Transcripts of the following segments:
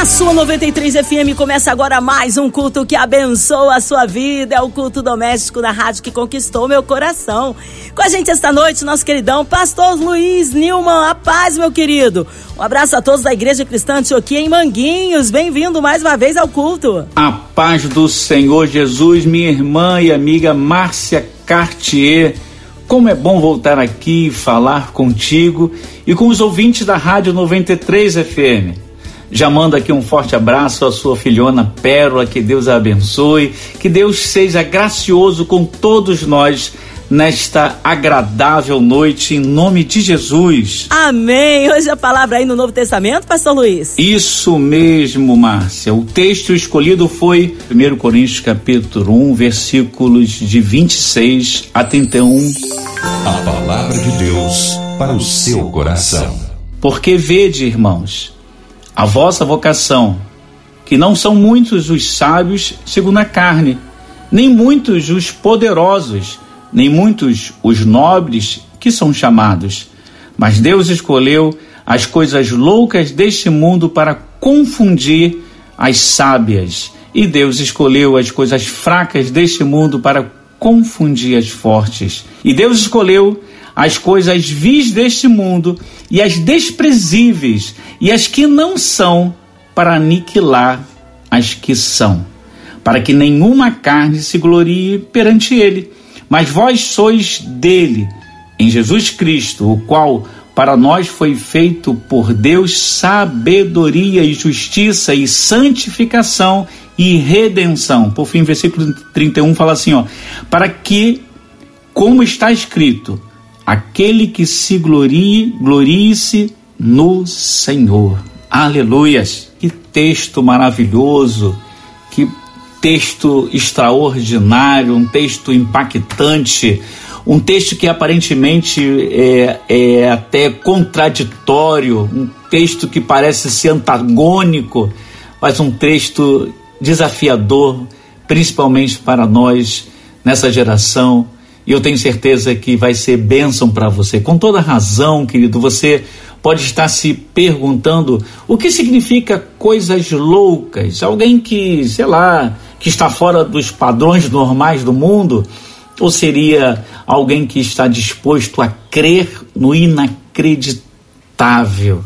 Na sua 93 FM começa agora mais um culto que abençoa a sua vida. É o culto doméstico na rádio que conquistou meu coração. Com a gente esta noite, nosso queridão Pastor Luiz Nilman. A paz, meu querido. Um abraço a todos da Igreja Cristã Antioquia em Manguinhos. Bem-vindo mais uma vez ao culto. A paz do Senhor Jesus, minha irmã e amiga Márcia Cartier. Como é bom voltar aqui e falar contigo e com os ouvintes da Rádio 93 FM. Já manda aqui um forte abraço à sua filhona Pérola, que Deus a abençoe, que Deus seja gracioso com todos nós nesta agradável noite, em nome de Jesus. Amém. Hoje a palavra aí no Novo Testamento, Pastor Luiz. Isso mesmo, Márcia. O texto escolhido foi 1 Coríntios capítulo 1, versículos de 26 a 31. A palavra de Deus para o seu coração. Porque vede, irmãos, a vossa vocação, que não são muitos os sábios segundo a carne, nem muitos os poderosos, nem muitos os nobres que são chamados. Mas Deus escolheu as coisas loucas deste mundo para confundir as sábias, e Deus escolheu as coisas fracas deste mundo para confundir as fortes. E Deus escolheu as coisas vis deste mundo e as desprezíveis e as que não são para aniquilar as que são, para que nenhuma carne se glorie perante ele. Mas vós sois dele, em Jesus Cristo, o qual para nós foi feito por Deus sabedoria e justiça e santificação e redenção. Por fim, versículo 31 fala assim, ó, para que como está escrito, aquele que se glorie, glorie-se no Senhor. Aleluias! Que texto maravilhoso, que texto extraordinário, um texto impactante, um texto que aparentemente é, é até contraditório, um texto que parece ser antagônico, mas um texto desafiador, principalmente para nós nessa geração e eu tenho certeza que vai ser bênção para você. Com toda razão, querido, você pode estar se perguntando o que significa coisas loucas. Alguém que, sei lá, que está fora dos padrões normais do mundo, ou seria alguém que está disposto a crer no inacreditável?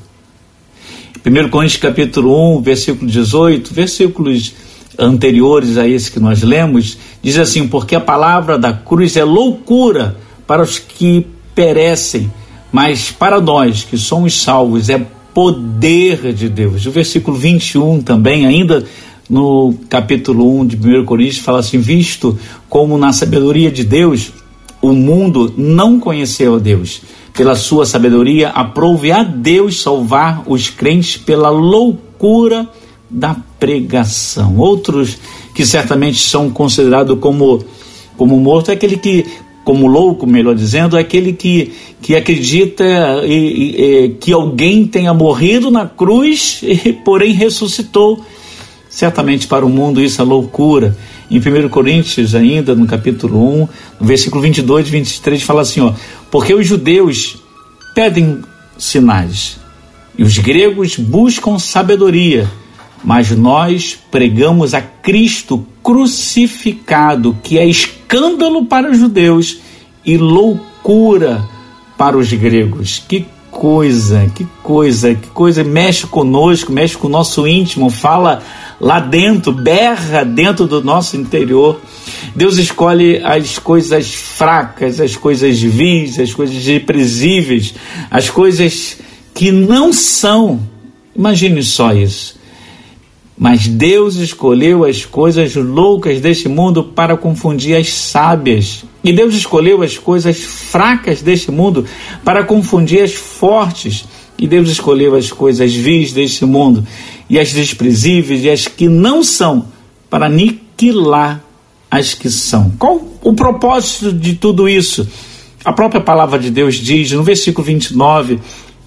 1 Coríntios capítulo 1, versículo 18, versículos anteriores a esse que nós lemos, diz assim: Porque a palavra da cruz é loucura para os que perecem, mas para nós que somos salvos é poder de Deus. O versículo 21 também, ainda no capítulo 1 de 1 Coríntios, fala assim: Visto como na sabedoria de Deus o mundo não conheceu a Deus, pela sua sabedoria aprove a Deus salvar os crentes pela loucura da pregação. Outros que certamente são considerados como, como morto é aquele que, como louco, melhor dizendo, é aquele que, que acredita e, e, que alguém tenha morrido na cruz, e, porém ressuscitou. Certamente para o mundo isso é loucura. Em 1 Coríntios, ainda no capítulo 1, no versículo 22 e 23, fala assim: ó, Porque os judeus pedem sinais, e os gregos buscam sabedoria mas nós pregamos a Cristo crucificado, que é escândalo para os judeus e loucura para os gregos. Que coisa, que coisa, que coisa, mexe conosco, mexe com o nosso íntimo, fala lá dentro, berra dentro do nosso interior. Deus escolhe as coisas fracas, as coisas vis, as coisas represíveis, as coisas que não são. Imagine só isso mas Deus escolheu as coisas loucas deste mundo para confundir as sábias. E Deus escolheu as coisas fracas deste mundo para confundir as fortes. E Deus escolheu as coisas vis deste mundo e as desprezíveis e as que não são para aniquilar as que são. Qual o propósito de tudo isso? A própria palavra de Deus diz no versículo 29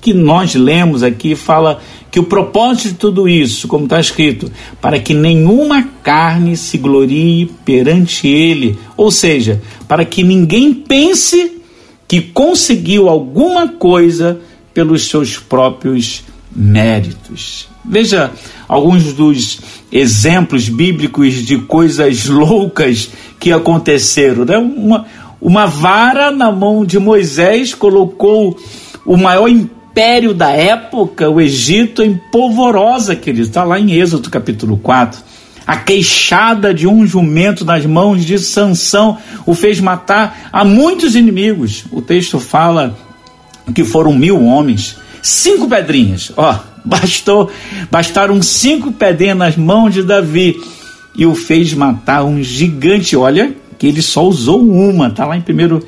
que nós lemos aqui fala que o propósito de tudo isso, como está escrito, para que nenhuma carne se glorie perante ele, ou seja, para que ninguém pense que conseguiu alguma coisa pelos seus próprios méritos. Veja alguns dos exemplos bíblicos de coisas loucas que aconteceram. Né? Uma, uma vara na mão de Moisés colocou o maior império da época, o Egito, em polvorosa, querido. Está lá em Êxodo capítulo 4. A queixada de um jumento nas mãos de Sansão o fez matar a muitos inimigos. O texto fala que foram mil homens. Cinco pedrinhas, ó, bastou, bastaram cinco pedrinhas nas mãos de Davi e o fez matar um gigante. Olha, que ele só usou uma, está lá em primeiro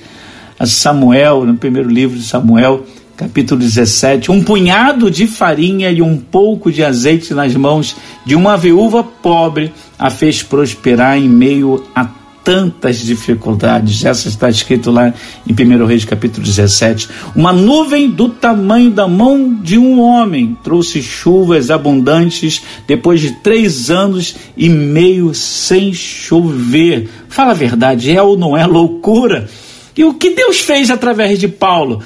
Samuel, no primeiro livro de Samuel, capítulo 17, um punhado de farinha e um pouco de azeite nas mãos de uma viúva pobre a fez prosperar em meio a tantas dificuldades. Essa está escrito lá em 1 Reis capítulo 17. Uma nuvem do tamanho da mão de um homem trouxe chuvas abundantes depois de três anos e meio sem chover. Fala a verdade, é ou não é loucura? E o que Deus fez através de Paulo?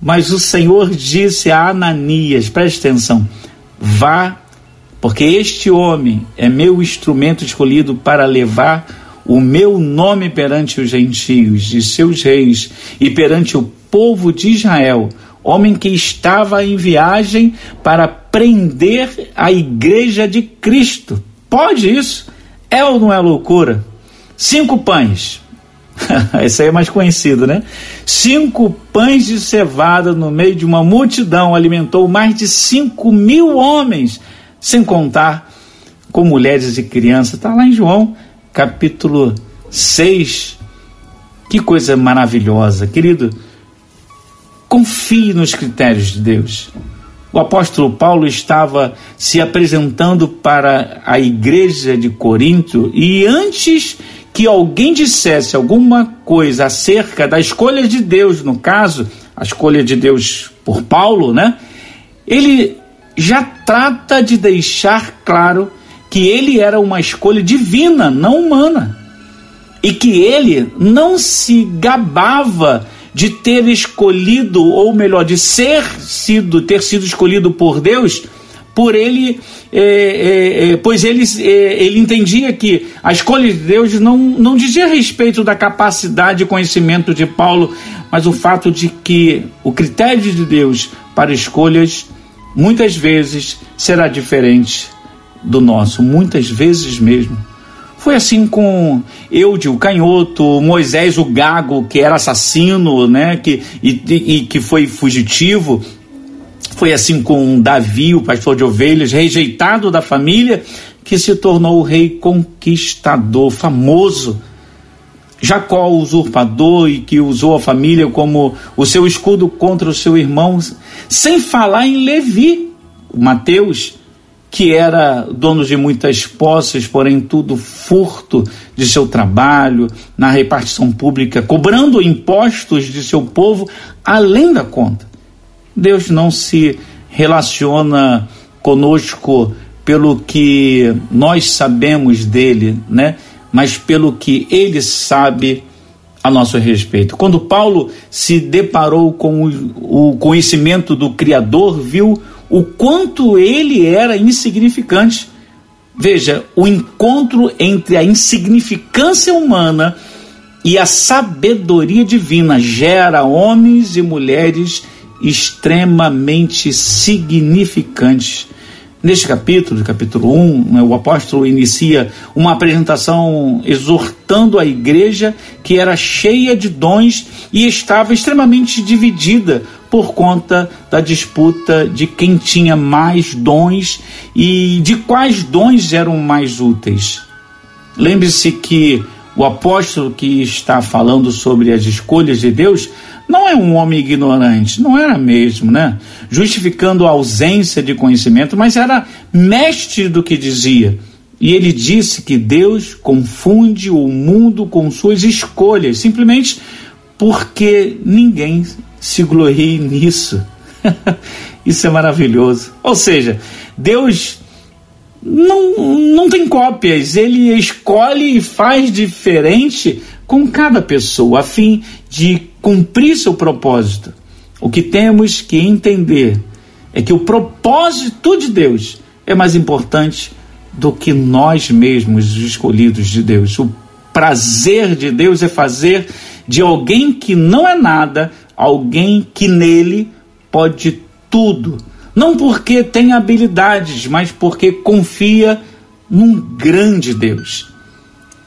Mas o Senhor disse a Ananias: preste atenção, vá, porque este homem é meu instrumento escolhido para levar o meu nome perante os gentios, de seus reis, e perante o povo de Israel, homem que estava em viagem para prender a igreja de Cristo. Pode isso? É ou não é loucura? Cinco pães, Esse aí é mais conhecido, né? Cinco pães de cevada no meio de uma multidão alimentou mais de cinco mil homens, sem contar com mulheres e crianças. Está lá em João, capítulo 6. Que coisa maravilhosa, querido. Confie nos critérios de Deus. O apóstolo Paulo estava se apresentando para a igreja de Corinto e antes que alguém dissesse alguma coisa acerca da escolha de Deus, no caso, a escolha de Deus por Paulo, né? Ele já trata de deixar claro que ele era uma escolha divina, não humana. E que ele não se gabava de ter escolhido, ou melhor, de ser sido, ter sido escolhido por Deus por ele, é, é, pois ele, é, ele entendia que a escolha de Deus não, não dizia respeito da capacidade e conhecimento de Paulo, mas o fato de que o critério de Deus para escolhas muitas vezes será diferente do nosso, muitas vezes mesmo. Foi assim com Eude, o canhoto, Moisés, o gago, que era assassino, né, que, e, e que foi fugitivo, foi assim com Davi, o pastor de ovelhas, rejeitado da família, que se tornou o rei conquistador, famoso. Jacó, o usurpador, e que usou a família como o seu escudo contra o seu irmão, sem falar em Levi, Mateus, que era dono de muitas posses, porém tudo furto de seu trabalho, na repartição pública, cobrando impostos de seu povo além da conta. Deus não se relaciona conosco pelo que nós sabemos dele, né? Mas pelo que ele sabe a nosso respeito. Quando Paulo se deparou com o conhecimento do Criador, viu o quanto ele era insignificante. Veja, o encontro entre a insignificância humana e a sabedoria divina gera homens e mulheres extremamente significantes. Neste capítulo, capítulo 1, né, o apóstolo inicia uma apresentação exortando a igreja que era cheia de dons e estava extremamente dividida por conta da disputa de quem tinha mais dons e de quais dons eram mais úteis. Lembre-se que o apóstolo que está falando sobre as escolhas de Deus não é um homem ignorante, não era mesmo, né? Justificando a ausência de conhecimento, mas era mestre do que dizia. E ele disse que Deus confunde o mundo com suas escolhas, simplesmente porque ninguém se glorie nisso. Isso é maravilhoso. Ou seja, Deus não, não tem cópias, ele escolhe e faz diferente com cada pessoa, a fim de cumprir seu propósito. O que temos que entender é que o propósito de Deus é mais importante do que nós mesmos, os escolhidos de Deus. O prazer de Deus é fazer de alguém que não é nada, alguém que nele pode tudo. Não porque tem habilidades, mas porque confia num grande Deus.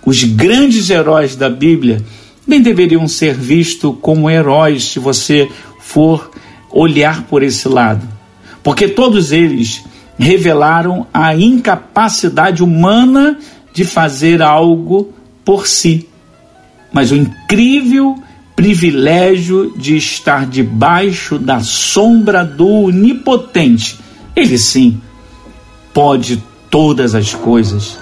Os grandes heróis da Bíblia bem deveriam ser vistos como heróis se você for olhar por esse lado. Porque todos eles revelaram a incapacidade humana de fazer algo por si, mas o incrível privilégio de estar debaixo da sombra do Onipotente. Ele sim pode todas as coisas.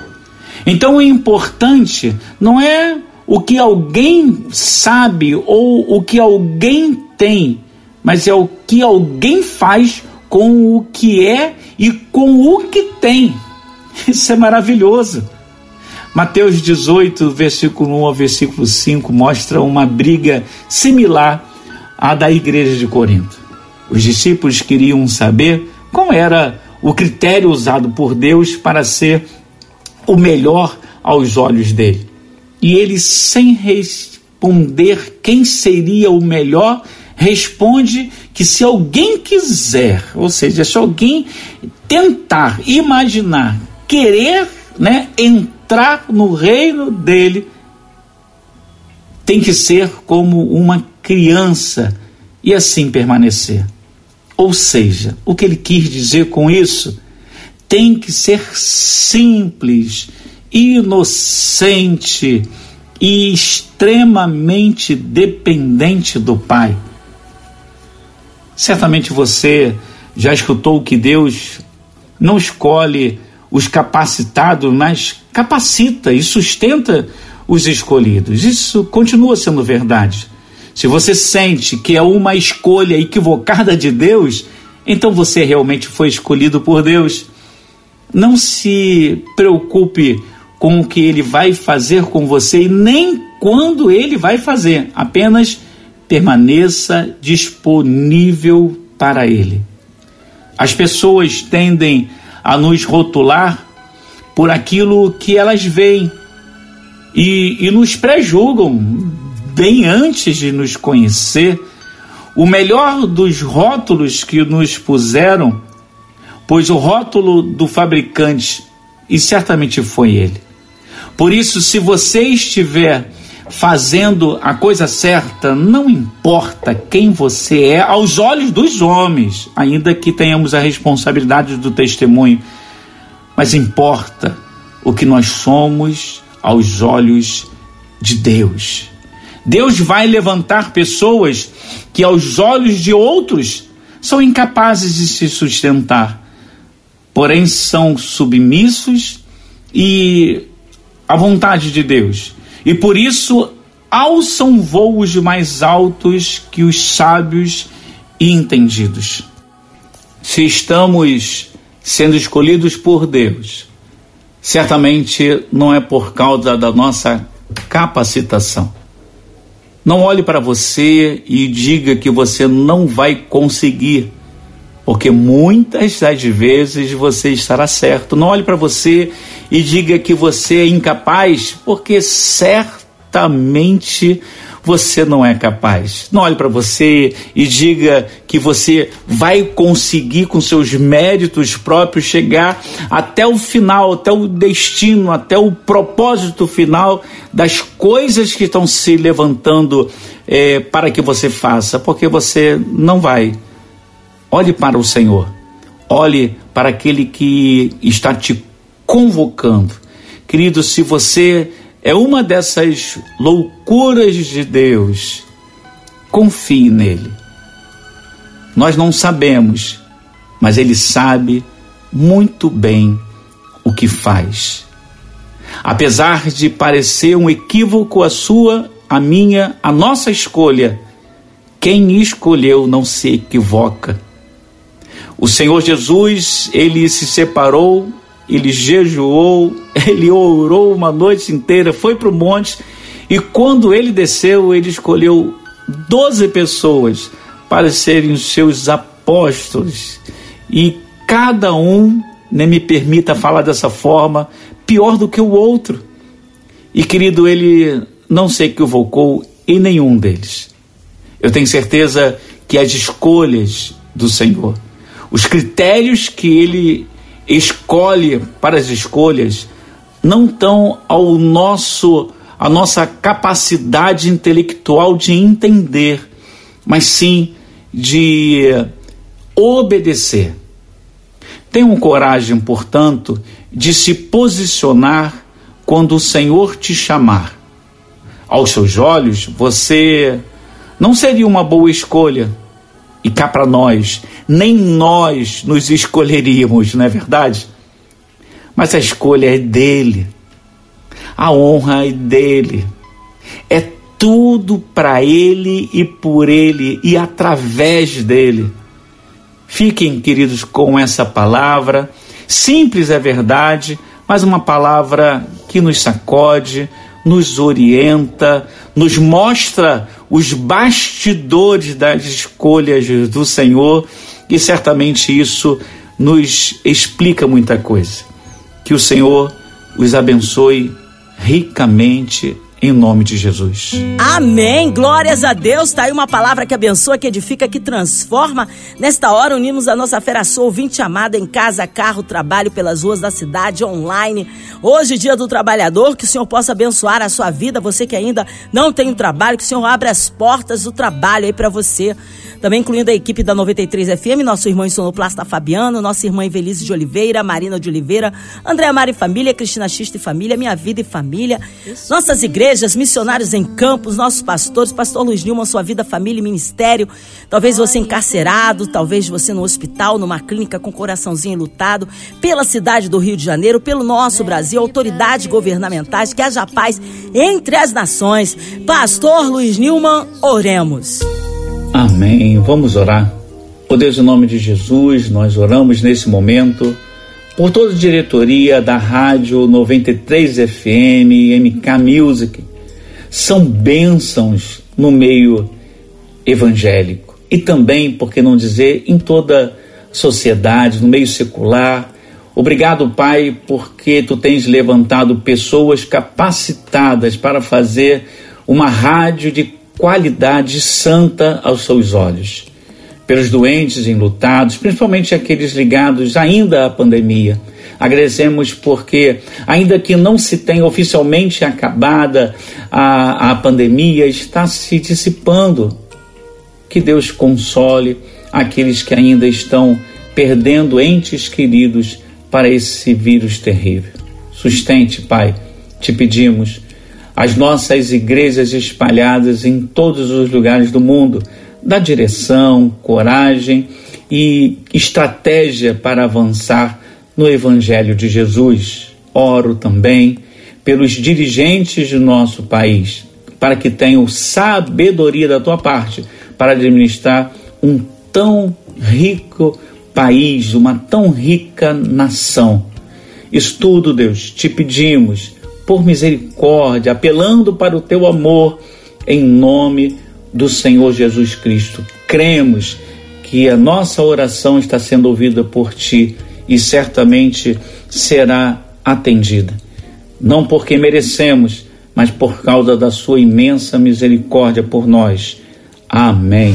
Então o importante não é o que alguém sabe ou o que alguém tem, mas é o que alguém faz com o que é e com o que tem. Isso é maravilhoso. Mateus 18, versículo 1 ao versículo 5 mostra uma briga similar à da igreja de Corinto. Os discípulos queriam saber qual era o critério usado por Deus para ser o melhor aos olhos dele. E ele, sem responder quem seria o melhor, responde que se alguém quiser, ou seja, se alguém tentar imaginar, querer né, entrar no reino dele, tem que ser como uma criança e assim permanecer. Ou seja, o que ele quis dizer com isso tem que ser simples, inocente e extremamente dependente do Pai. Certamente você já escutou que Deus não escolhe os capacitados, mas capacita e sustenta os escolhidos. Isso continua sendo verdade. Se você sente que é uma escolha equivocada de Deus, então você realmente foi escolhido por Deus. Não se preocupe com o que ele vai fazer com você e nem quando ele vai fazer. Apenas permaneça disponível para Ele. As pessoas tendem a nos rotular por aquilo que elas veem e, e nos prejulgam bem antes de nos conhecer. O melhor dos rótulos que nos puseram, pois o rótulo do fabricante, e certamente foi ele. Por isso, se você estiver fazendo a coisa certa, não importa quem você é aos olhos dos homens, ainda que tenhamos a responsabilidade do testemunho, mas importa o que nós somos aos olhos de Deus. Deus vai levantar pessoas que, aos olhos de outros, são incapazes de se sustentar, porém são submissos e à vontade de Deus e por isso alçam voos mais altos que os sábios e entendidos. Se estamos sendo escolhidos por Deus, certamente não é por causa da nossa capacitação. Não olhe para você e diga que você não vai conseguir, porque muitas das vezes você estará certo. Não olhe para você e diga que você é incapaz, porque certamente você não é capaz. Não olhe para você e diga que você vai conseguir, com seus méritos próprios, chegar até o final, até o destino, até o propósito final das coisas que estão se levantando é, para que você faça, porque você não vai. Olhe para o Senhor, olhe para aquele que está te convocando. Querido, se você é uma dessas loucuras de Deus, confie nele. Nós não sabemos, mas ele sabe muito bem o que faz. Apesar de parecer um equívoco a sua, a minha, a nossa escolha, quem escolheu não se equivoca. O Senhor Jesus, ele se separou, ele jejuou, ele orou uma noite inteira, foi para o monte e quando ele desceu, ele escolheu doze pessoas para serem os seus apóstolos e cada um, nem me permita falar dessa forma, pior do que o outro. E querido, ele não se equivocou em nenhum deles. Eu tenho certeza que as escolhas do Senhor, os critérios que ele escolhe para as escolhas, não estão ao nosso a nossa capacidade intelectual de entender, mas sim de obedecer. Tenham coragem, portanto, de se posicionar quando o Senhor te chamar. Aos seus olhos, você não seria uma boa escolha. E cá para nós, nem nós nos escolheríamos, não é verdade? Mas a escolha é dele. A honra é dele. É tudo para ele e por ele e através dele. Fiquem, queridos, com essa palavra. Simples é verdade, mas uma palavra que nos sacode, nos orienta, nos mostra os bastidores das escolhas do Senhor e certamente isso nos explica muita coisa. Que o Senhor os abençoe ricamente em nome de Jesus. Amém. Glórias a Deus. Tá aí uma palavra que abençoa, que edifica, que transforma. Nesta hora, unimos a nossa fera sua ouvinte amada em casa, carro, trabalho, pelas ruas da cidade, online. Hoje, dia do trabalhador, que o Senhor possa abençoar a sua vida. Você que ainda não tem um trabalho, que o Senhor abra as portas do trabalho aí para você também incluindo a equipe da 93 FM, nosso irmão Sonoplasta Fabiano, nossa irmã Evelise de Oliveira, Marina de Oliveira, Andréa Mari Família, Cristina Xista e Família, Minha Vida e Família, Isso. nossas igrejas, missionários em campos, nossos pastores, pastor Luiz Nilman, sua vida, família e ministério, talvez você encarcerado, talvez você no hospital, numa clínica com coraçãozinho lutado, pela cidade do Rio de Janeiro, pelo nosso Brasil, autoridades governamentais, que haja paz entre as nações. Pastor Luiz Nilman, oremos. Amém. Vamos orar. Por Deus, em nome de Jesus, nós oramos nesse momento por toda a diretoria da Rádio 93 FM, MK Music. São bênçãos no meio evangélico e também, por que não dizer, em toda sociedade, no meio secular. Obrigado, Pai, porque tu tens levantado pessoas capacitadas para fazer uma rádio de qualidade santa aos seus olhos. Pelos doentes enlutados, principalmente aqueles ligados ainda à pandemia. Agradecemos porque, ainda que não se tenha oficialmente acabada a, a pandemia, está se dissipando. Que Deus console aqueles que ainda estão perdendo entes queridos para esse vírus terrível. Sustente, Pai, te pedimos as nossas igrejas espalhadas em todos os lugares do mundo. Dá direção, coragem e estratégia para avançar no Evangelho de Jesus. Oro também pelos dirigentes do nosso país, para que tenham sabedoria da tua parte para administrar um tão rico país, uma tão rica nação. Estudo, Deus, te pedimos por misericórdia, apelando para o teu amor, em nome do Senhor Jesus Cristo. Cremos que a nossa oração está sendo ouvida por ti e certamente será atendida. Não porque merecemos, mas por causa da sua imensa misericórdia por nós. Amém.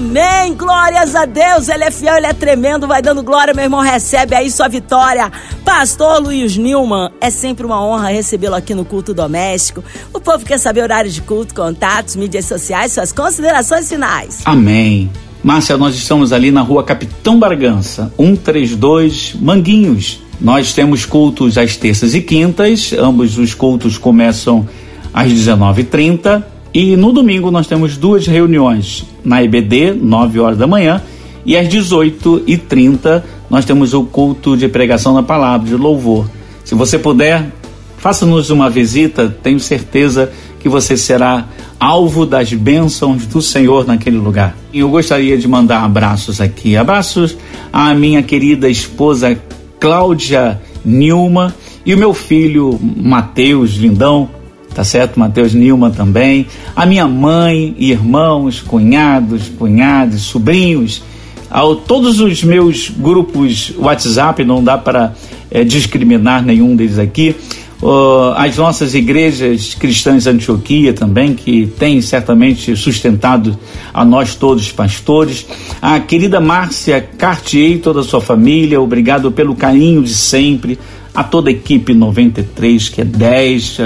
Amém. Glórias a Deus. Ele é fiel, ele é tremendo. Vai dando glória, meu irmão. Recebe aí sua vitória. Pastor Luiz Nilman, é sempre uma honra recebê-lo aqui no culto doméstico. O povo quer saber horário de culto, contatos, mídias sociais, suas considerações finais. Amém. Márcia, nós estamos ali na rua Capitão Bargança, 132 Manguinhos. Nós temos cultos às terças e quintas, ambos os cultos começam às 19h30 e no domingo nós temos duas reuniões na EBD, 9 horas da manhã, e às 18h30 nós temos o culto de pregação da palavra, de louvor. Se você puder, faça-nos uma visita, tenho certeza que você será alvo das bênçãos do Senhor naquele lugar. E eu gostaria de mandar abraços aqui. Abraços à minha querida esposa Cláudia Nilma e o meu filho Mateus Lindão, tá certo? Mateus Nilma também. A minha mãe, irmãos, cunhados, cunhadas, sobrinhos, ao todos os meus grupos WhatsApp, não dá para é, discriminar nenhum deles aqui uh, as nossas igrejas cristãs de Antioquia também, que tem certamente sustentado a nós todos pastores. A querida Márcia Cartier e toda a sua família, obrigado pelo carinho de sempre. A toda a equipe 93, que é 10,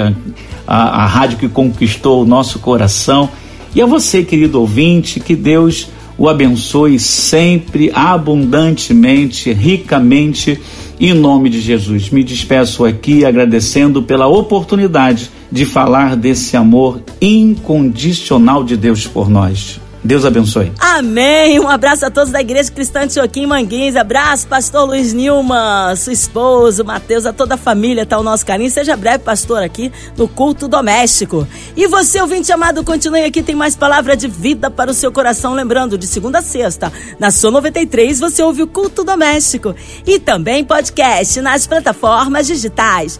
a, a rádio que conquistou o nosso coração. E a você, querido ouvinte, que Deus o abençoe sempre, abundantemente, ricamente em nome de Jesus, me despeço aqui agradecendo pela oportunidade de falar desse amor incondicional de Deus por nós. Deus abençoe. Amém. Um abraço a todos da Igreja Cristã de Joaquim Manguins. Abraço, pastor Luiz Nilma, sua esposa, Mateus, a toda a família, tá o nosso carinho. Seja breve, pastor, aqui no culto doméstico. E você, ouvinte amado, continue aqui, tem mais palavra de vida para o seu coração. Lembrando, de segunda a sexta, na sua 93, você ouve o culto doméstico. E também podcast nas plataformas digitais.